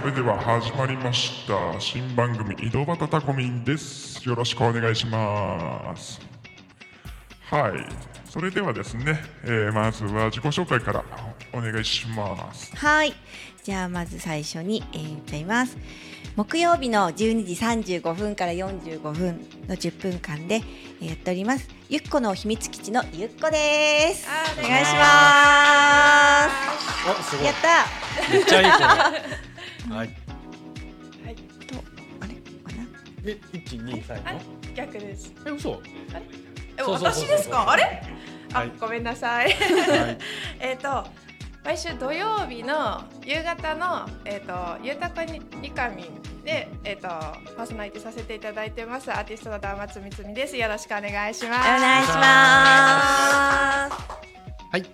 それでは始まりました。新番組、井戸端タコミンです。よろしくお願いします。はい、それではですね、えーまずは自己紹介からお願いします。はい。じゃあまず最初に、えー、言っちゃいます。木曜日の12時35分から45分の10分間で、えーやっております。ゆっこの秘密基地のゆっこです。お願いします。やった。めっちゃいい声はいとあれかな？で一二三の逆です。え嘘？え私ですか？あれ？あ、はいごめんなさい。はい えっと毎週土曜日の夕方のえっ、とゆうたこににかみんでえっ、とパーソナリティさせていただいてますアーティストのダーマツミツミです。よろしくお願いします。お願いします。はい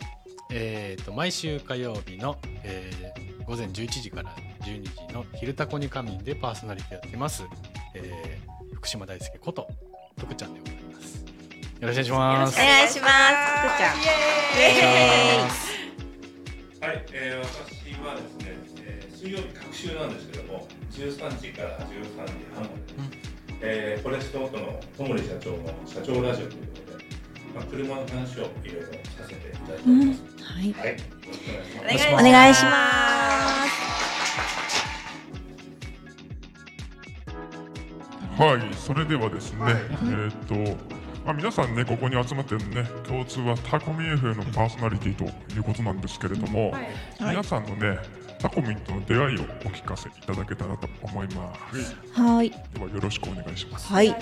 えー、と毎週火曜日の、えー午前11時から12時の「昼タコに仮眠」でパーソナリティやってます、えー福島大輔こと福ちゃんでございますよろしくお願いしますお願いします。福ちゃん。イイエーイ。エーイ。はい、えー、私はですね、えー、水曜日各週なんですけども、13時から13時半まで、えー、フォレストオートの小森社長の社長ラジオということで、まあ、車の話をいろいろさせていただいております。はい。はい、よろしくお願いします。お願いします。はい、それではですね、えーっと、まあ、皆さんね、ここに集まってるね、共通はタコミ FM のパーソナリティということなんですけれども、はい。皆さんのね、タコミンとの出会いをお聞かせいただけたらと思います。はい。ではよろしくお願いします。はい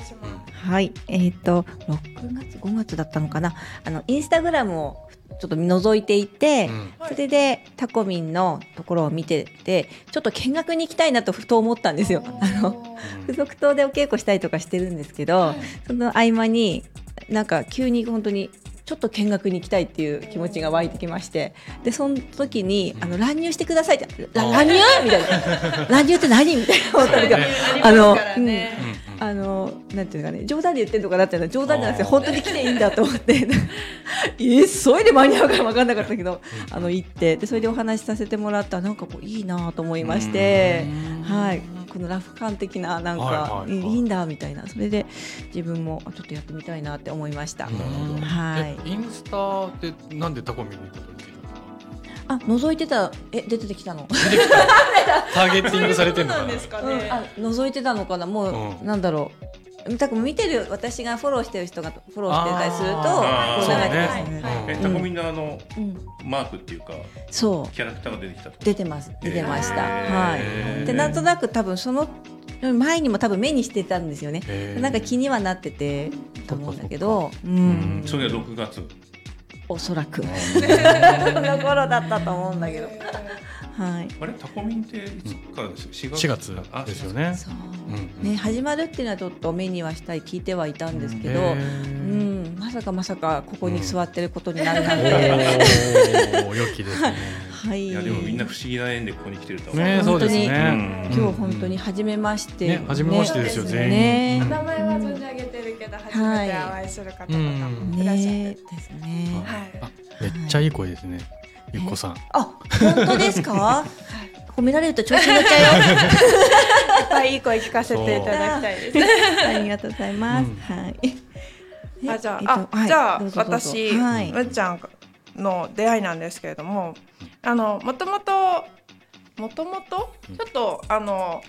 はい、えっ、と6月5月だったのかなあのインスタグラムをちょっと覗いていて、うんそれでタコミンのところを見ててちょっと見学に行きたいなとふと思ったんですよ。あの付属棟でお稽古したりとかしてるんですけど、その合間になんか急に本当にちょっと見学に行きたいっていう気持ちが湧いてきましてでその時にあの乱入してくださいって乱入みたいな。乱入って何みたいな思ったんで。ああのからね。あのなんていうのかね冗談で言ってるのかなっていうのは冗談じゃなくて本当に来ていいんだと思って。えそれで間に合うか分かんなかったけどあの行ってでそれでお話しさせてもらったらなんかこういいなと思いまして。はいこのラフ感的ななんはいかはいはい。いいんだみたいな。それで自分もあちょっとやってみたいなって思いました。うんはい。えインスタってなんでタコミンにたどり着いたんですかあ覗いてた。え出てきたの？出てきた。ターゲティングされてるんですかん。あ覗いてたのかな？もう、うん。なんだろう多分見てる私がフォローしてる人がフォローしてたりするとそうね。ね。え、タコミンのあのうん、マークっていうか、そう。キャラクターが出てきたと。出てます。出てました、はい。でなんとなく多分その前にも多分目にしてたんですよね。なんか気にはなっててと思うんだけど。ううん。ん。それが6月。おそらく。の頃だったと思うんだけど。はい。あれ、タコミンっていつからです4月？4月あですよね。そう。うんね始まるっていうのはちょっと目にはしたい聞いてはいたんですけど、へうーん、まさかまさかここに座ってることになるなんおて、ー良きですね。は いいや、でもみんな不思議な縁でここに来てると思う。ねそうですねうん今日本当に初めまして、ね初めましてですよね全員名前は存じ上げてるけど初めてお会いする方とかもいらっしゃねって。ですね。はい。あめっちゃいい声ですねゆっこさんあ、本当ですか？褒められると調子に乗っちゃいっぱいいい声聞かせていただきたいです。うよ。ありがとうございます。うんはい。あじゃあ、えっとはいあじゃあ私、はいむっちゃんの出会いなんですけれどもあのもともともともとちょっとあの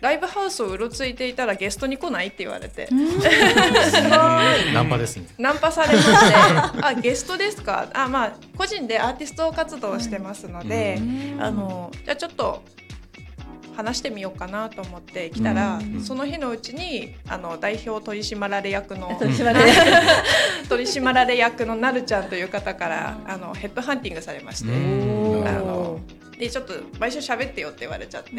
ライブハウスをうろついていたらゲストに来ないって言われて、ナンパですね。ナンパされまして あゲストですか？あまあ個人でアーティスト活動をしてますので、あのじゃあちょっと話してみようかなと思って来たら、うんその日のうちにあの代表取締役の 取締役のなるちゃんという方からあのヘッドハンティングされまして、うん。あのでちょっと毎週喋ってよって言われちゃって。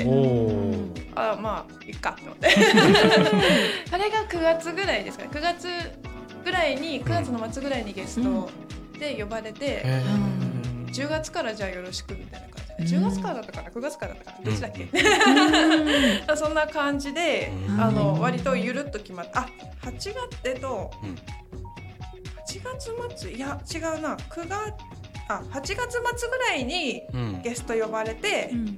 あまあいっかと思って。あれが9月ぐらいですかね。9月ぐらいに9月の末ぐらいにゲストで呼ばれて、え10月からじゃあよろしくみたいな感じ10月からだったかな？9月からだったかな？どっちだっけ、うん。そんな感じで、うん。あの割とゆるっと決まってあ8月えっとうん。8月末？いや違うな。9月あ8月末ぐらいにうん。ゲスト呼ばれて、うん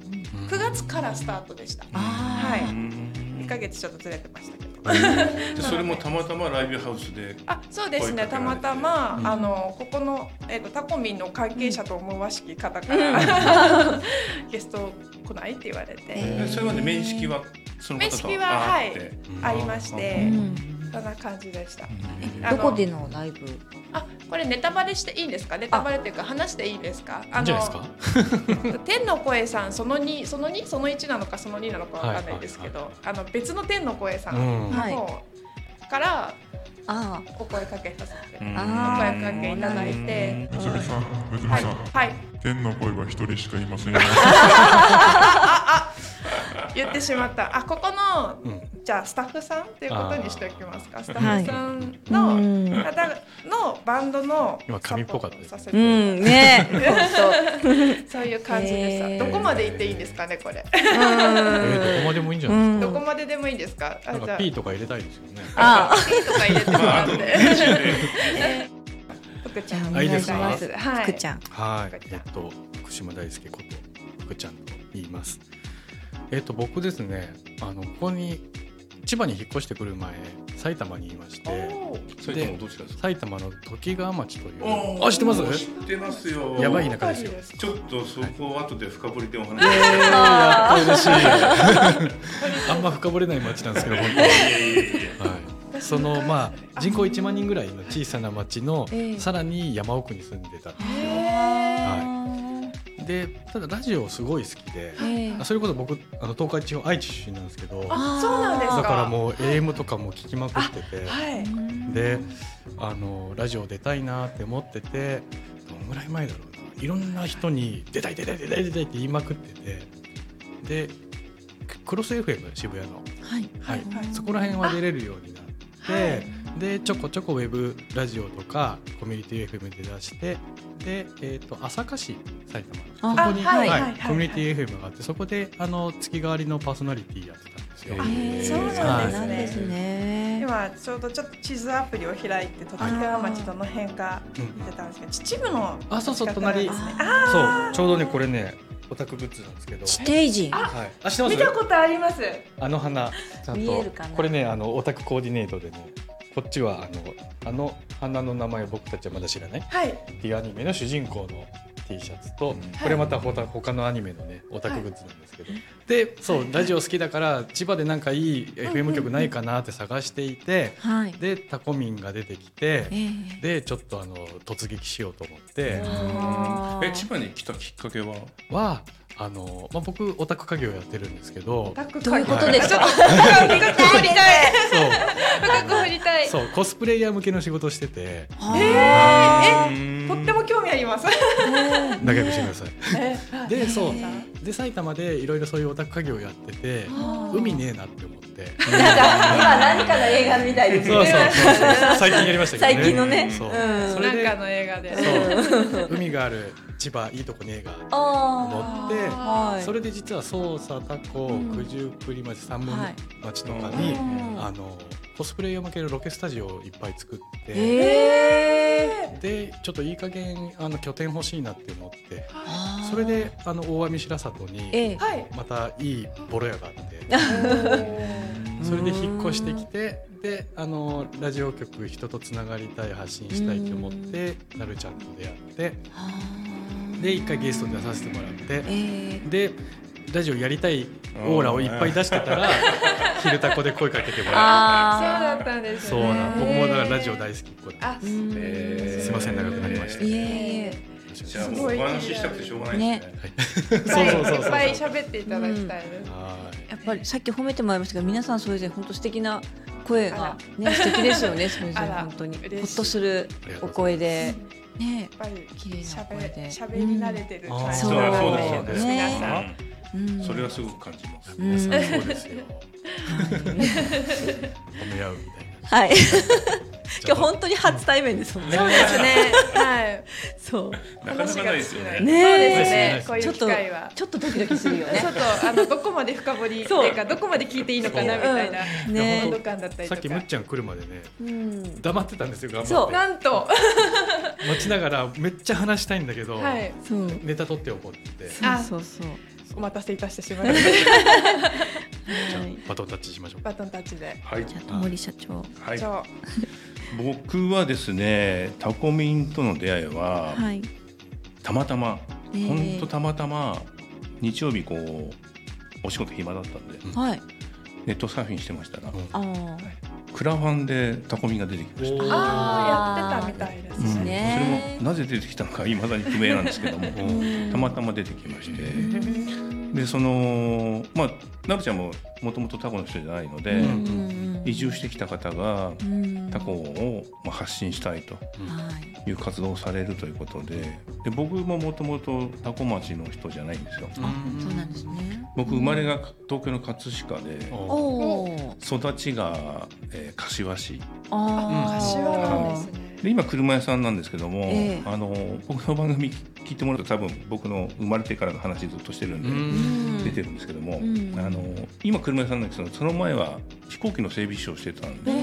9月からスタートでした、あはい。ー1ヶ月ちょっとずれてましたけど。でそれもたまたまライブハウスであそうですね。たまたま、うん。あのここの、えー、とタコミンの関係者と思わしき方から、ゲスト来ないって言われて、えそれまで面識はその方と面識はあって。うんありまして、うんそんな感じでした。どこでのライブ？あこれネタバレしていいんですか？ネタバレっていうか話していいですか？いいんじゃないですか？天の声さんその2その2その1なのかその2なのかわかんないですけど、はいあの別の天の声さんうん。の方からあお声かけさせて、うん。おあ声かけいただいて、むつみさんむつみはい。さん、はい。天の声は一人しかいませんよ 言ってしまった。あここのうん。じゃあスタッフさんっていうことにしておきますか？スタはいッフさんうのん方のバンドの今紙っぽかったさせてうんね。そういう感じでした、へー。どこまで行っていいんですかねこれ？えーどこまでもいいんじゃないですどこまででもいいですか？かなんかあじゃあ。P とか入れたいですよね。あピーとか入れてもらって。福ちゃん。お願いします。すはい。福ちゃん。はい。えっと福島大輔こと福ちゃんと言いますえっと僕ですねあのここに千葉に引っ越してくる前埼玉にいましておーそれともどちらですか？埼玉のときがわ町という。あ知ってます？知ってますよ。やばい田舎ですよ。ちょっとそこを後で深掘りでお話し。えー、やっと嬉しい。あんま深掘れない町なんですけど本当は、はい、そのまあ人口1万人ぐらいの小さな町のええ。さらに山奥に住んでたでただラジオすごい好きでえそれこそ僕あの東海地方愛知出身なんですけどだあそうなんですか。からもう AM とかも聞きまくっててはい。であのラジオ出たいなって思っててどんぐらい前だろうな。いろんな人に「出たい出たい出たい出たい」って言いまくっててでクロス FM 渋谷の、はい。はい。はい。そこら辺は出れるようになって、はいでちょこちょこウェブラジオとかコミュニティ FM で出してで、えー、と朝霞市埼玉。あそこに、あはいはいはいはい。コミュニティ FM があってそこであの月替わりのパーソナリティやってたんですよ。そうなんですね。ですね今ちょうどちょっと地図アプリを開いて時川町どの辺か見てたんですけど秩父のあそうそう近くなんですね。隣。あそう。ちょうどねこれねオタクグッズなんですけど、地底人。はい、あ知ってます？見たことあります。あの花ちゃんと。見えるかな。これねあのオタクコーディネートでねこっちはあのあの花の名前僕たちはまだ知らない。はい。っていうアニメの主人公の T シャツと、これまたほた他のアニメのねオタクグッズなんですけど、でそうラジオ好きだから千葉でなんかいい FM 局ないかなって探していて、はい。でタコミンが出てきてええ。でちょっとあの突撃しようと思って。え千葉に来たきっかけは？はあの、まあ、僕オタク家業やってるんですけど。タックどういうことですか？深く掘りたい。そう。深く掘りたい。そうコスプレイヤー向けの仕事をしてて。えー、えとっても興味あります。仲良くしてください。えでそう。ーで埼玉でいろいろそういうオタク家業やってて海ねえなって思って。なんか今何かの映画みたいですそうそうねそうそう。最近やりましたけどね。最近のね。そう。うん。それでなんかの映画で。そう。海がある千葉いいとこねえがとあ思ってそれで実は捜査タコん。九十九里町三分はい町とかに、うん。あのコスプレイヤー向けのロケスタジオをいっぱい作って、ええでちょっといい加減あの拠点欲しいなって思ってそれであの大網白里にまたいいボロ屋があって それで引っ越してきてであのラジオ局人とつながりたい発信したいと思ってなるちゃんと出会ってで一回ゲストで出させてもらってええでラジオやりたいオーラをいっぱい出してたら「昼タコ」で声かけてもらっそうあだったんですね。てそうなん僕もだからラジオ大好きっ子だあうんえーすいません長くなりました。いえじゃあもうすごいお話ししたくてしょうがないですね。い。っぱいいっぱい喋っていただきたいです。はい。やっぱりさっき褒めてもらいましたが皆さんそれぞれ本当素敵な声がね素敵ですよねそれぞれあら本当に。ほっとするお声でね。やっぱり綺麗な喋声で。喋り慣れてる感じ。そうなのそうですでね。皆さん。うん。それはすごく感じます。皆さんうんそうですよ。褒め合うみたいな。はい今日本当に初対面ですもんね。そうですね。はい。そう。なかなかないですよね。ね。そうですね。こういうちょっと機会は。ちょっとドキドキするよね。ちょっとあのどこまで深掘りっていうかどこまで聞いていいのかなみたいな温度感だったりとか。さっきむっちゃん来るまでねうん。黙ってたんですよ頑そう。なんと。待ちながらめっちゃ話したいんだけど、はい。そう。ネタ取っておこうってあそうそうお待たせいたしてしまいましじゃバトンタッチしましょう。たバトンタッチで。はい。じゃあともり社長。はい僕はですね、タコミンとの出会いは、はい。たまたま、えー本当たまたま日曜日こうお仕事暇だったんで、はい。ネットサーフィンしてましたら、ああクラファンでタコミンが出てきました。やってたみたいですうん。それねもなぜ出てきたのか未だに不明なんですけどもうん。たまたま出てきまして。でそのまあなるちゃんももともとタコの人じゃないので、うんうん移住してきた方がうん。タコをまあ発信したいとはい。いう活動をされるということでで僕ももともとタコ町の人じゃないんですよ。あそうなんですね。僕生まれが東京の葛飾でおおお育ちが、えー柏市ああ柏なんですねで今車屋さんなんですけども、ええ。あの僕の番組聞いてもらうと多分僕の生まれてからの話ずっとしてるんで、うん。出てるんですけども、うん。あの今車屋さんなんですけどその前は飛行機の整備士をしてたんで,、へえ。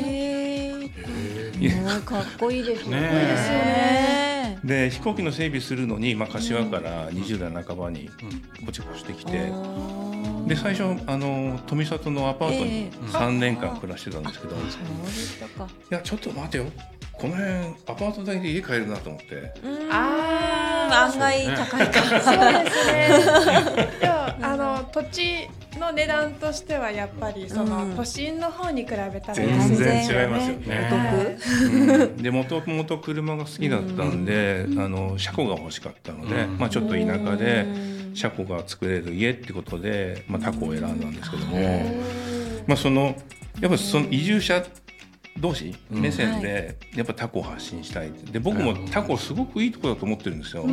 へいや。すごいかっこいいですね。ですよねで飛行機の整備するのに、まあ、柏から20代半ばにーうん。こちこちしてきて、あーで最初あの富里のアパートえにえ3年間暮らしてたんですけど、いそうでしたか。やちょっと待てよ。この辺アパート代で家買えるなと思って。うん。あー案外高いかそうですね。でもあの土地の値段としてはやっぱりその、うん。都心の方に比べたら全然違いますよね。ね。おうん。でもともと車が好きだったんで、あの車庫が欲しかったので、うん。まあ、ちょっと田舎でうん車庫が作れる家ってことで、まあ、タコを選んだんですけども、うん。まあ、そのやっぱその移住者同士うん。目線でやっぱタコを発信したいで僕もタコすごくいいとこだと思ってるんですよ。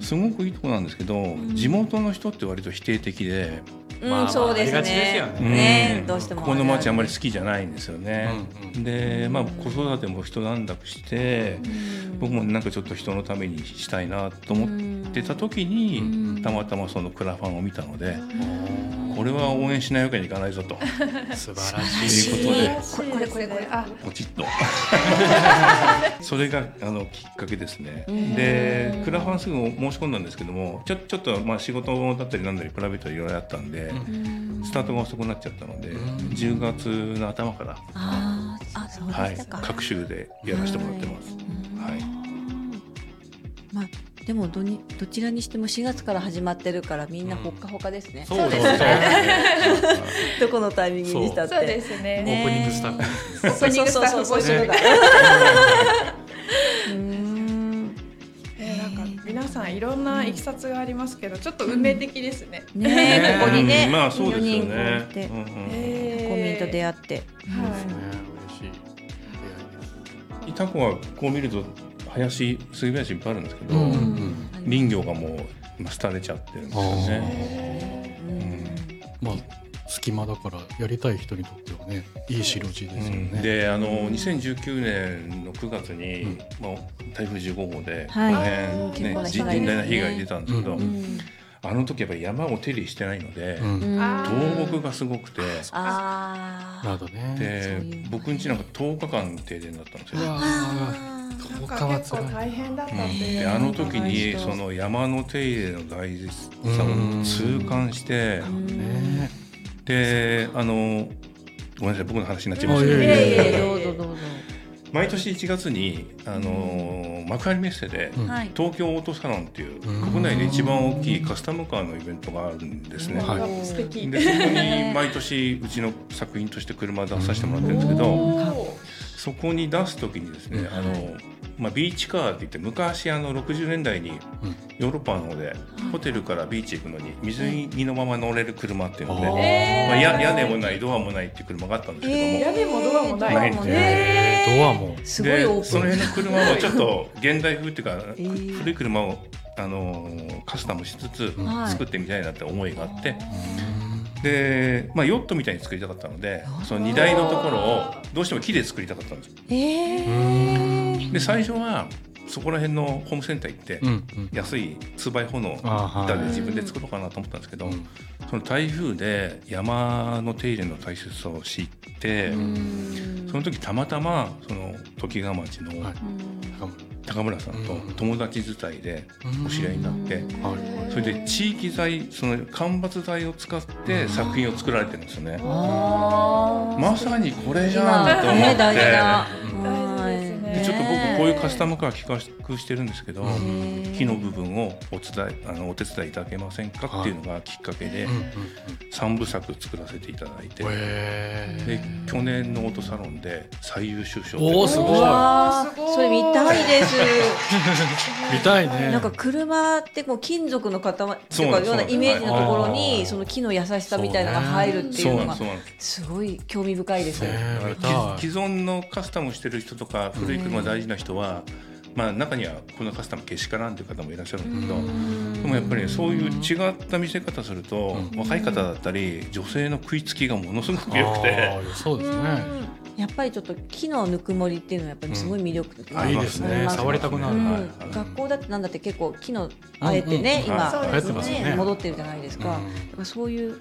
すごくいいとこなんですけど、地元の人って割と否定的で、うんまあまあそうですね。ね。どうしても。ここの町あんまり好きじゃないんですよね。でまあ子育ても一段落して、僕もなんかちょっと人のためにしたいなと思ってた時に、うん。たまたまそのクラファンを見たので、これは応援しないわけにいかないぞと。素晴らしい。ということで素晴らしいですね。あポチッと。それがあのきっかけですね。ん。でクラファンすぐ申し込んだんですけどもちょちょっとまあ仕事だったりなんだりプライベートいろいろあったんで、スタートが遅くなっちゃったので、10月の頭から、あーあそうはいでしたか、各週でやらせてもらってます。はい。まあでもどにどちらにしても4月から始まってるからみんなほっかほかですね、そうですそうですね。どこのタイミングにしたって。そう。ですオねー。プニングスタッフ。オープニングスタッフ募集だうーん。えーなんか皆さんいろんないきさつがありますけどちょっと運命的ですね。ねえねここにね、うんまあそうですよ4人こねう。して。うんコミンと出会って、はい。ね。嬉しい。いですイタコはこう見ると林杉林いっぱいあるんですけど、うんうん林業がもう今廃れちゃってるんですよね。まあ隙間だからやりたい人にとってはねいい白地ですよね、であの2019年の9月に、まあ、台風15号で、はい。この辺、ね結構な被甚大な被害出たんですけど、うんうんあの時やっぱり山を手入れしてないので、うん。倒木がすごくて、あなるほどねで僕ん家なんか10日間停電だったんですよ。うわあー10なんか日は大変だったってうん。いうであの時にその山の手入れの大事さを痛感して。であのごめんなさい僕の話になっちゃいました。けど毎年1月にあの幕張メッセで東京オートサロンっていううん。国内で一番大きいカスタムカーのイベントがあるんですね。はい。でそこに毎年うちの作品として車出させてもらってるんですけどそこに出す時にですねあのまあ、ビーチカーって言って昔あの60年代にうん。ヨーロッパの方でホテルからビーチ行くのに水着のまま乗れる車っていうので、まあ、や屋根もないドアもないっていう車があったんですけども、えー。屋根もドアもない。ドアもえー。ドアも。すごいでオープン。その辺の車をちょっと現代風っていうか、ー。古い車を、あのーカスタムしつつはい。作ってみたいなって思いがあって、で、まあ、ヨットみたいに作りたかったのでその荷台のところをどうしても木で作りたかったんですよ。えーで最初はそこら辺のホームセンター行って、安い2倍砲のあ板ではい。自分で作ろうかなと思ったんですけど、うん。その台風で山の手入れの大切さを知って、うん。その時たまたまその時ヶ町のはい。高村。さんとうん。友達伝いでお知り合いになって、はい。それで地域材その間伐材を使って作品を作られてるんですよね。まさにこれじゃんと思って、ちょっと僕こういうカスタムカー企画してるんですけど、うん。木の部分をお伝えあのお手伝いいただけませんかっていうのがきっかけでうんうんうん。3部作作らせていただいて、へで去年のオートサロンで最優秀賞。おーすごい。わーすごい。それ見たいです。ー 見たいね。なんか車ってこう金属の塊ってそうなんですいうかようなイメージのところにその木の優しさみたいなのが入るっていそううのがなんです。ごい興味深いです。ね。既存のカスタムしてる人とか古い車大事な人は、まあ、中にはこのカスタムけしからんという方もいらっしゃるんだけど、でもやっぱりねそういう違った見せ方すると、うん。若い方だったり女性の食いつきがものすごく良くて。そうですねやっぱりちょっと木のぬくもりっていうのはやっぱりすごい魅力的ありいいですね。触りたくなる。うん。はい。はい学校だってなんだって結構木のあえてね、うん。うんそう今、です流行ってますよね戻ってるじゃないですか,、うん。そういう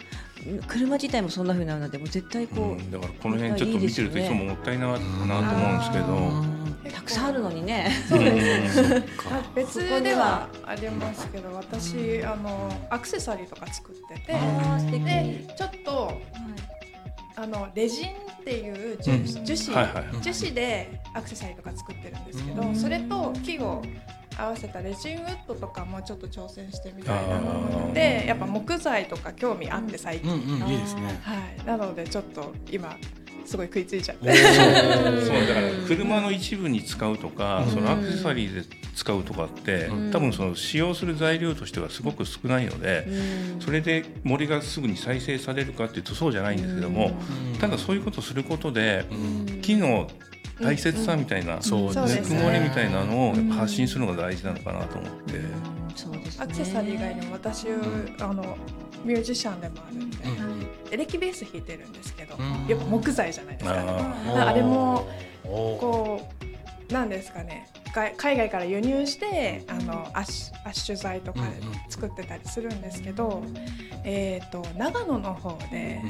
車自体もそんな風になるのでもう絶対こう、うん。だからこの辺ちょっと見てるといつももったいななと思うんですけど。たくさんあるのにね。そうですねうん あ別ではありますけど私あのアクセサリーとか作っててでちょっとあのレジンっていう樹,、うん。樹脂、はいはい樹脂でアクセサリーとか作ってるんですけど、うん。それと木を合わせたレジンウッドとかもちょっと挑戦してみたいなと思ってやっぱ木材とか興味あって最近、うんうんいいですね。はい、なのでちょっと今すごい食いついちゃって。そうだから車の一部に使うとか、うん。そのアクセサリーで使うとかって、うん。多分その使用する材料としてはすごく少ないので、うん。それで森がすぐに再生されるかっていうとそうじゃないんですけども、うん。ただそういうことをすることでうん。木の大切さみたいな、そうそうですね。ぬくもりみたいなのを発信するのが大事なのかなと思って、そうですね。アクセサリー以外にも私、あのミュージシャンでもあるんで、エレキベース弾いてるんですけど、うん。やっぱ木材じゃないですか、ああれもこうなんですかね。外海外から輸入してあのアッシュアッシュ材とかで作ってたりするんですけど、えー、と長野の方で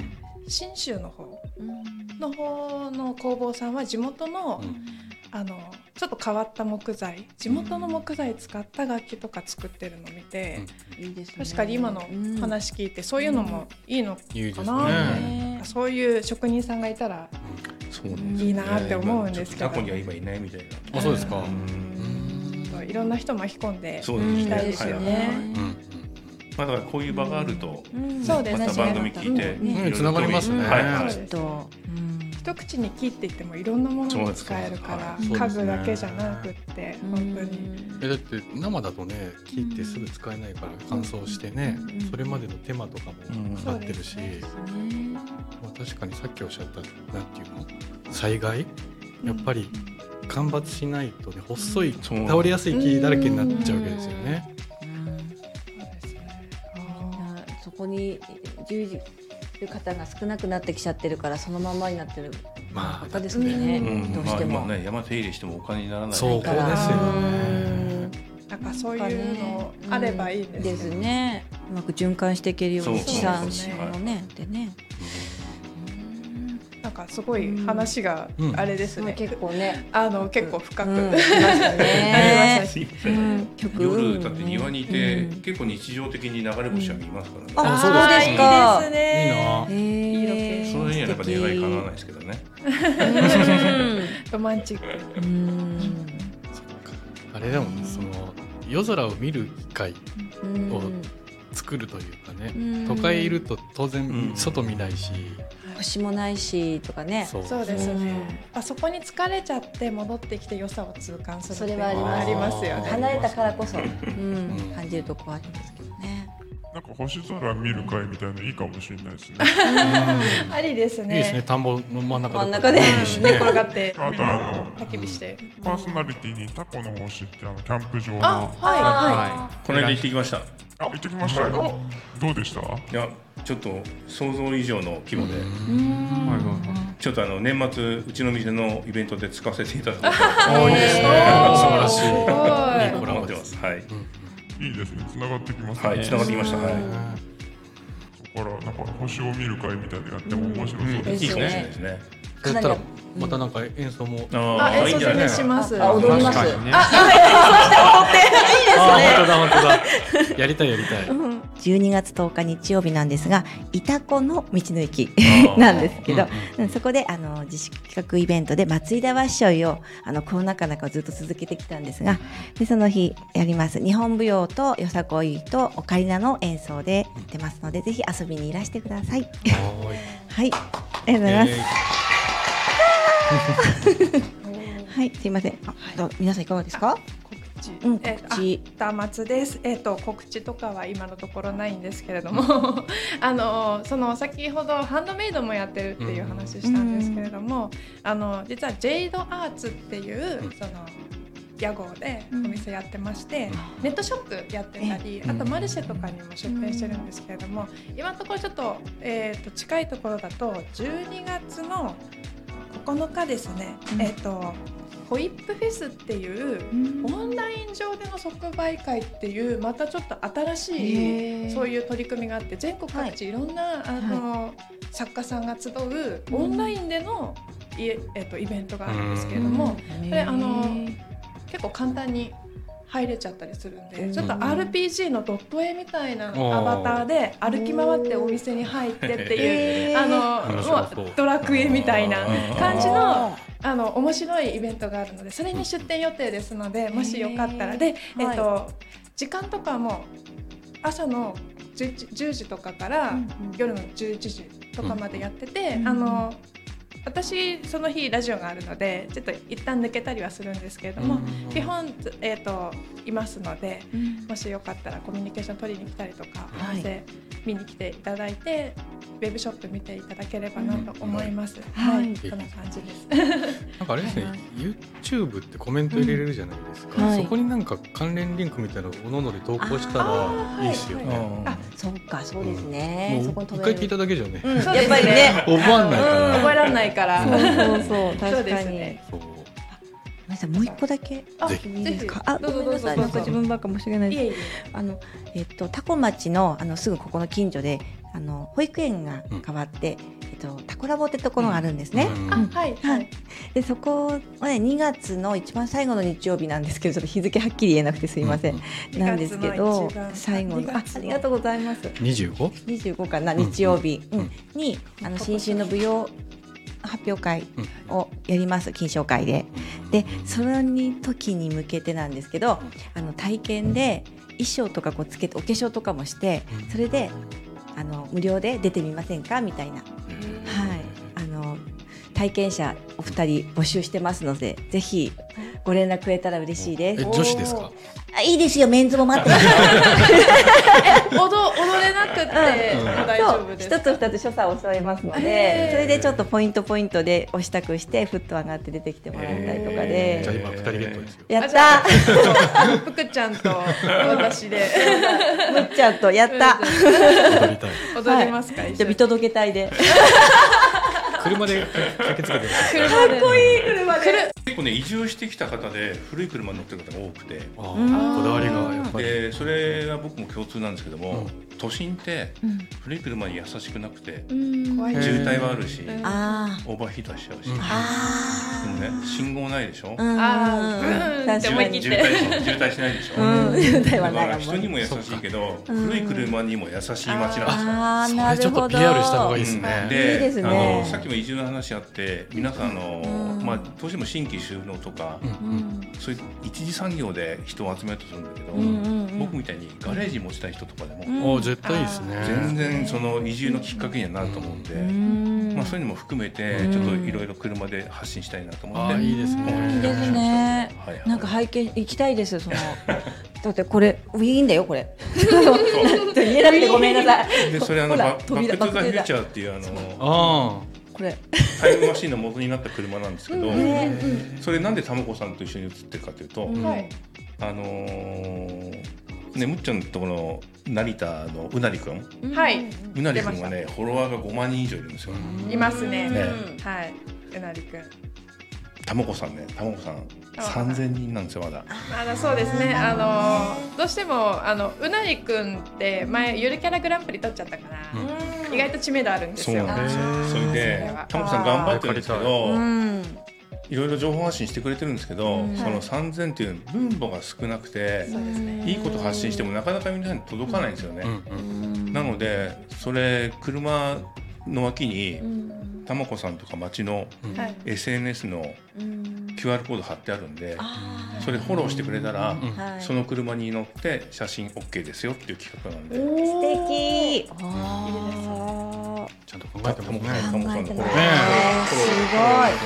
信州の方の方の工房さんは地元の,、うん。あのちょっと変わった木材地元の木材使った楽器とか作ってるのを見て、いいですね。確かに今の話聞いて、そういうのもいいのかな。って、ね。そういう職人さんがいたらそうなんですよね。いいなって思うんですけど。過去には今いないみたいな。あそうですか。うん。いろんな人巻き込んでそうですね。行きたいですよね。まあだからこういう場があると、うん。そうですね。また番組聞いて、つながりますね。はいはい。そうですねと、うん一口に木って言ってもいろんなものに使えるからそうです家具だけじゃなくって本当に。えだって生だとね木ってすぐ使えないから乾燥してねうん。それまでの手間とかもかかってるし、そうですまあ、確かにさっきおっしゃったなんていうの？災害？やっぱり間伐しないとね細い倒れやすい木だらけになっちゃうわけですよね。そこに従事する方が少なくなってきちゃってるからそのままになってる。まあ方ですね、うん。どうしても。まあ今ね山手入れしてもお金にならないそうこからですようんね。なんかそういうのあればいいん。ですね。うまく循環していけるように地産地消のねでね。かすごい話があれですね。結構ね。あの結構深くうん、来ましたね。夜だって庭にいて、うん。結構日常的に流れ星は見ますからね、あそうですか。いいですいいロケその辺にはやっぱ願い叶わないですけどね。ロマンチック。あれでもその夜空を見る機会うん。を作るというかね、うん。都会いると当然うん。外見ないし、星もないしとかね。そう。そうですうん。ね。あそこに疲れちゃって戻ってきて良さを痛感するそれはあります。ありますよね。離れたからこそ、うん。ん。感じるとこはあるんですけどね。なんか星空見る会みたいなのいいかもしれないですね。ありですね。いいですね。田んぼの真ん中真ん中で寝ね転がって。あとあの焚き火して。パーソナリティにタコの星ってあのキャンプ場の。あ、はい。ははこの間行ってきました。いあ行ってきましたよ。どうでした？や、ちょっと想像以上の規模で、ちょっとあの年末うちの店のイベントで使わせていただこうおいいですね素晴らしいコラボで思ってますす。はい。いいですね。繋がってきますね。はい、繋がってきました。はい。そこからなんか星を見る会みたいなのやっても面白そううんです。いいかもしれないですね。そうやったらまたなんか演奏もあ、あー演奏全。します。あ踊ります。確かにね。あ 本当だ本当だ。やりたいやりたい。12月10日日曜日なんですがイタコの道の駅ー。なんですけど、うんうんそこであの自主企画イベントで松井田わっしょいをあのコロナ禍の中ずっと続けてきたんですがでその日やります。日本舞踊とよさこいとオカリナの演奏でやってますのでぜひ遊びにいらしてください。ははい、ありがとうございます。え はい、すいません。あ、どう皆さんいかがですか？告知。うんえ告知です。えっ、と告知とかは今のところないんですけれども、あのその先ほどハンドメイドもやってるっていう話したんですけれども、あの実はジェイドアーツっていう、うん。その屋号でお店やってまして、うん。ネットショップやってたり、うん。あとマルシェとかにも出店してるんですけれども、今のところちょっと,、えー、と近いところだと12月の9日ですね、うん。えっ、とホイップフェスっていうオンライン上での即売会っていうまたちょっと新しへいー。そういう取り組みがあって全国各地い。ろんな、あの作家さんが集うオンラインでのいええっとイベントがあるんですけれども、これあの結構簡単に入れちゃったりするんで、うん。ちょっと RPG のドット絵みたいなアバターで歩き回ってお店に入ってっていう、あの面もう。うドラクエみたいなうん。感じのあの面白いイベントがあるのでそれに出店予定ですのでもしよかったら。で、えっと時間とかも朝の 10, 時10時とかから夜の11時とかまでやってて、うん。あの私その日ラジオがあるのでちょっと一旦抜けたりはするんですけれども、うん。基本、えー、といますのでうん。もしよかったらコミュニケーション取りに来たりとか、はい。お店見に来ていただいてウェブショップ見ていただければなと思います。はい、はい。こんな感じです。なんかあれですね YouTube ってコメント入れれるじゃないですか、うん。はい。そこになんか関連リンクみたいなのをおのので投稿したらい。いですよね、はい。あ、そうか、そうですね。そこもう一回聞いただけじゃね、やっぱりね。覚わんないから、うん。覚えられないから。そうそう 確かに。ごめんなさい、もう一個だけ。あぜひいいですか。あ、どうぞごめんなさい、どうんか自分ばっか申し訳ないです。あの、えっと、タコ町の、あの、すぐここの近所で。あの、保育園が変わって、えっと、タコラボってところがあるんですね。うはいははいい。で、そこはね、2月の一番最後の日曜日なんですけど、ちょっと日付はっきり言えなくてすいません。なんですけ2ど最後の、2あありがとうございます。25? 25かな日曜日、うんうんにあの新春の舞踊発表会うん。をやります金賞会で。でその時に向けてなんですけどあの体験で衣装とかこうつけてお化粧とかもしてそれであの無料で出てみませんか？みたいな、はい、あの体験者お二人募集してますのでぜひご連絡くれたら嬉しいです。え女子ですか？あいいですよメンズも待ってます。踊踊れなくてうん。も大丈夫です。一つ二つ所作を添えますのへでー。それでちょっとポイントポイントで押したくしてフット上がって出てきてもらったりとかじゃ今2人ゲットですよ。やったた。ふくちゃんと私で。むっちゃんとやった踊りたい。踊りますか？じゃあ見届け隊で 車で駆けつけてください車で。かっこいい車で。結構ね移住してきた方で古い車に乗ってる方が多くて。こだわりがやっぱり。でそれが僕も共通なんですけども、都心って古い車に優しくなくて渋滞はあるし、うんあオーバーヒートはしちゃうし、でもね信号ないでしょ、ーうん。あー。うん。渋滞し渋滞しないでしょ、うん。渋滞はない人にも優しいけど、うん古い車にも優しい街なんですよ。それちょっと PR した方がいいですね。うん。いいですね。あのさっきもも移住の話あって皆さんあの、うん。まあ、どうしても新規収納とか、うんそういう一次産業で人を集めようとするんだけど、うんうんうん。僕みたいにガレージ持ちたい人とかでも、うん。お絶対いいですね。全然その移住のきっかけにはなると思うんで、うん。まあ、そういうのも含めてうん。ちょっといろいろ車で発信したいなと思って、あいいですね。いいですね。はい。はいなんか拝見行きたいですその。だってこれウィーンだよこれ。言えなくてごめんなさい。でそれあのババック・トゥ・ザ・フューチーャーっていうあのあこれ。タイムマシンの元になった車なんですけど、ね。それなんでたまこさんと一緒に写ってるかというと、あのーねむっちゃんのところの成田のうなりくん？はい、うなりくんはねフォロワーが5万人以上いるんですよ。いますね。ね。はい、うなりくん。たまこさんねたまこさん3000人なんですよまだ。あのそうですね。あのどうしてもあのうなりくんって前ゆるキャラグランプリ取っちゃったから、意外と知名度あるんですよ。そうなんです。よそれでは。たまこさん頑張ってるんですけどうん。いろいろ情報発信してくれてるんですけど、うん。その3000っていう分母が少なくて。いいこと発信してもなかなか皆さんに届かないんですよね、うん。うん。なのでそれ車の脇にうんたまこさんとか町のはい。SNS のうん。QR コード貼ってあるんでそれフォローしてくれたら、その車に乗って写真 OK ですよっていう企画なんで、素敵。あちゃんと考えてたまますね。こさんたまこさんのフォローね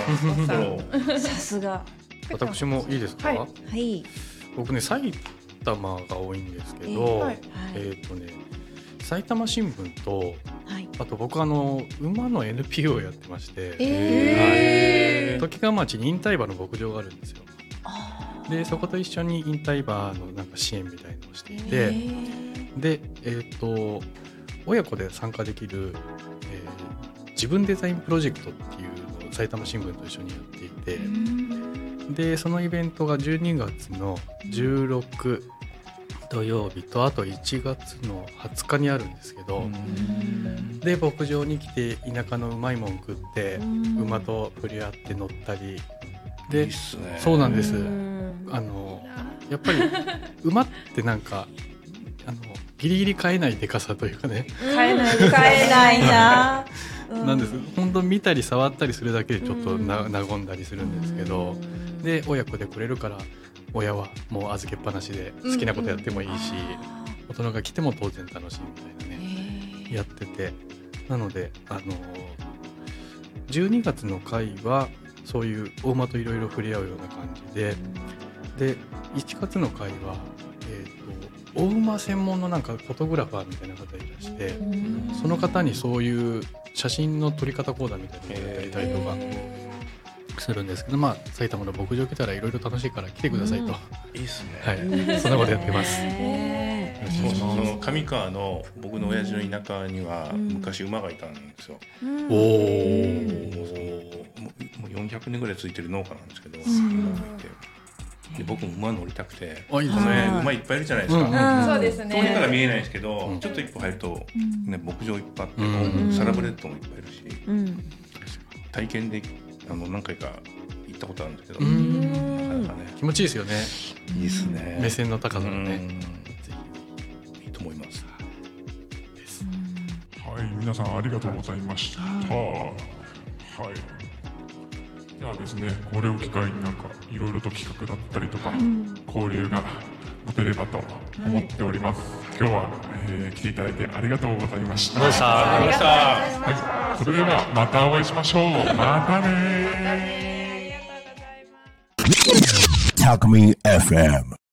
フォロー。フォローーさすが。私もいいですか、はい。はい。僕ね埼玉が多いんですけど、はい。えっ、とね埼玉新聞とはい。あと僕あの馬の NPO をやってまして、え時川町に引退馬の牧場があるんですよ。あでそこと一緒に引退馬のなんか支援みたいのをしていーて、へー。でえっ、と親子で参加できる、えー自分デザインプロジェクトっていうのを埼玉新聞と一緒にやっていて、でそのイベントが12月の16土曜日とあと1月の20日にあるんですけど、で牧場に来て田舎のうまいもん食って、馬と触れ合って乗ったり。いでそうなんです、うん。あのやっぱり馬ってなんかあのギリギリ飼えないでかさというかね、買えない。買えないな。う なんです。本当見たり触ったりするだけでちょっとな和んだりするんですけど、で親子でくれるから親はもう預けっぱなしで好きなことやってもいいし、大人が来ても当然楽しいみたいなねやってて。なのであの12月の回はそういう大馬といろいろ触れ合うような感じでで1月の回は、えー、と大馬専門のなんかフォトグラファーみたいな方いらしてその方にそういう写真の撮り方講座みたいなのをやっていたりとかするんですけど、まあ埼玉の牧場来たらいろいろ楽しいから来てくださいと、いいっすね、はい、そんなことやってます。ねそうその上川の僕の親父の田舎には昔馬がいたんですよ、おおもうもう400年ぐらいついてる農家なんですけど、馬がいて。で僕も馬乗りたくてあいいですこのね辺馬いっぱいいるじゃないですか、うんそうですね。通りから見えないですけど、うん。ちょっと一歩入ると、ね、牧場いっぱいあって、うん。サラブレッドもいっぱいいるしうん。体験であの何回か行ったことあるんですけど、うなんかなかね。気持ちいいですよね。いいっすね。目線の高さがね。うん。いいと思います。はい、皆さんありがとうございました。はい。ではですね、これを機会になんかいろいろと企画だったりとか、交流が持てればと思っております。今日は、えー来ていただいてありがとうございました。ありがとうございます。はい、それではまたお会いしましょう。またねー。ありがとうございます。Talk Me FM.